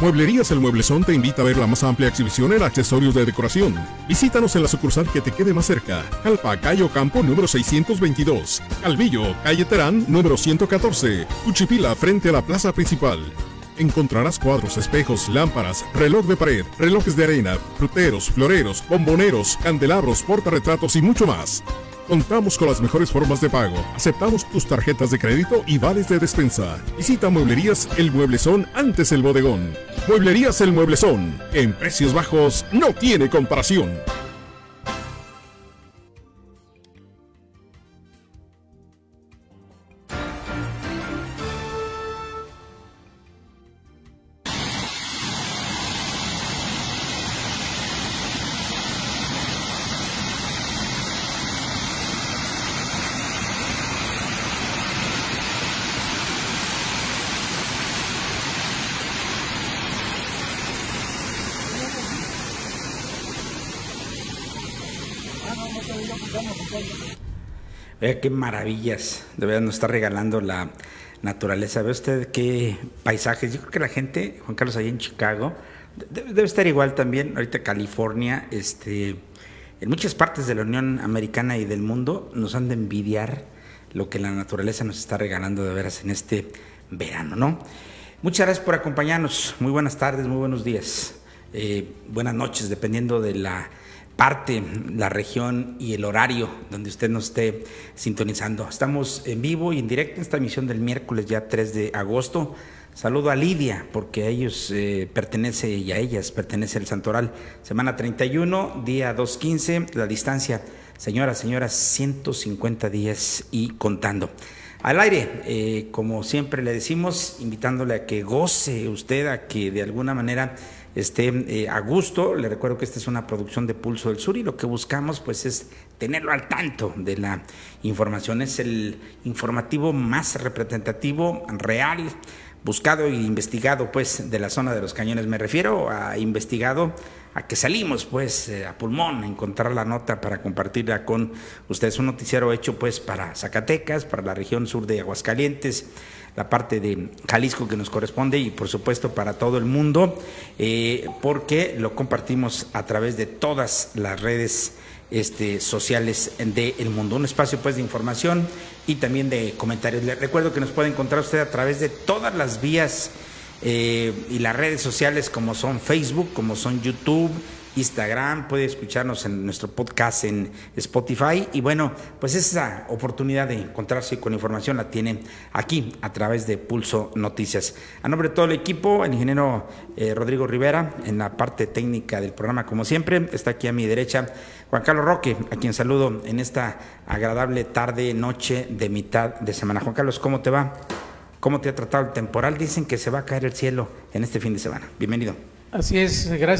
Mueblerías El Mueblezón te invita a ver la más amplia exhibición en accesorios de decoración. Visítanos en la sucursal que te quede más cerca. Calpa, Cayo Campo, número 622. Calvillo, calle Terán, número 114. Cuchipila, frente a la plaza principal. Encontrarás cuadros, espejos, lámparas, reloj de pared, relojes de arena, fruteros, floreros, bomboneros, candelabros, portarretratos y mucho más. Contamos con las mejores formas de pago. Aceptamos tus tarjetas de crédito y vales de despensa. Visita Mueblerías El Mueblezón antes el bodegón. Mueblerías El Mueblezón. En precios bajos no tiene comparación. Vea qué maravillas, de verdad nos está regalando la naturaleza. Ve usted qué paisajes. Yo creo que la gente, Juan Carlos, ahí en Chicago, de- debe estar igual también, ahorita California, este, en muchas partes de la Unión Americana y del mundo nos han de envidiar lo que la naturaleza nos está regalando de veras en este verano, ¿no? Muchas gracias por acompañarnos. Muy buenas tardes, muy buenos días. Eh, buenas noches, dependiendo de la parte, la región y el horario donde usted nos esté sintonizando. Estamos en vivo y en directo en esta emisión del miércoles ya 3 de agosto. Saludo a Lidia, porque a ellos eh, pertenece y a ellas pertenece el Santoral. Semana 31, día 2.15, la distancia, señoras, señoras, 150 días y contando. Al aire, eh, como siempre le decimos, invitándole a que goce usted, a que de alguna manera esté eh, a gusto. Le recuerdo que esta es una producción de Pulso del Sur y lo que buscamos pues es tenerlo al tanto de la información. Es el informativo más representativo, real, buscado e investigado pues de la zona de los cañones. Me refiero a investigado a que salimos pues eh, a pulmón a encontrar la nota para compartirla con ustedes. Un noticiero hecho pues para Zacatecas, para la región sur de Aguascalientes, la parte de Jalisco que nos corresponde y por supuesto para todo el mundo, eh, porque lo compartimos a través de todas las redes este, sociales del mundo. Un espacio pues de información y también de comentarios. Les recuerdo que nos puede encontrar usted a través de todas las vías eh, y las redes sociales como son Facebook, como son YouTube, Instagram, puede escucharnos en nuestro podcast en Spotify y bueno, pues esa oportunidad de encontrarse con información la tienen aquí a través de Pulso Noticias. A nombre de todo el equipo, el ingeniero eh, Rodrigo Rivera en la parte técnica del programa como siempre, está aquí a mi derecha Juan Carlos Roque, a quien saludo en esta agradable tarde, noche de mitad de semana. Juan Carlos, ¿cómo te va? ¿Cómo te ha tratado el temporal? Dicen que se va a caer el cielo en este fin de semana. Bienvenido. Así es, gracias.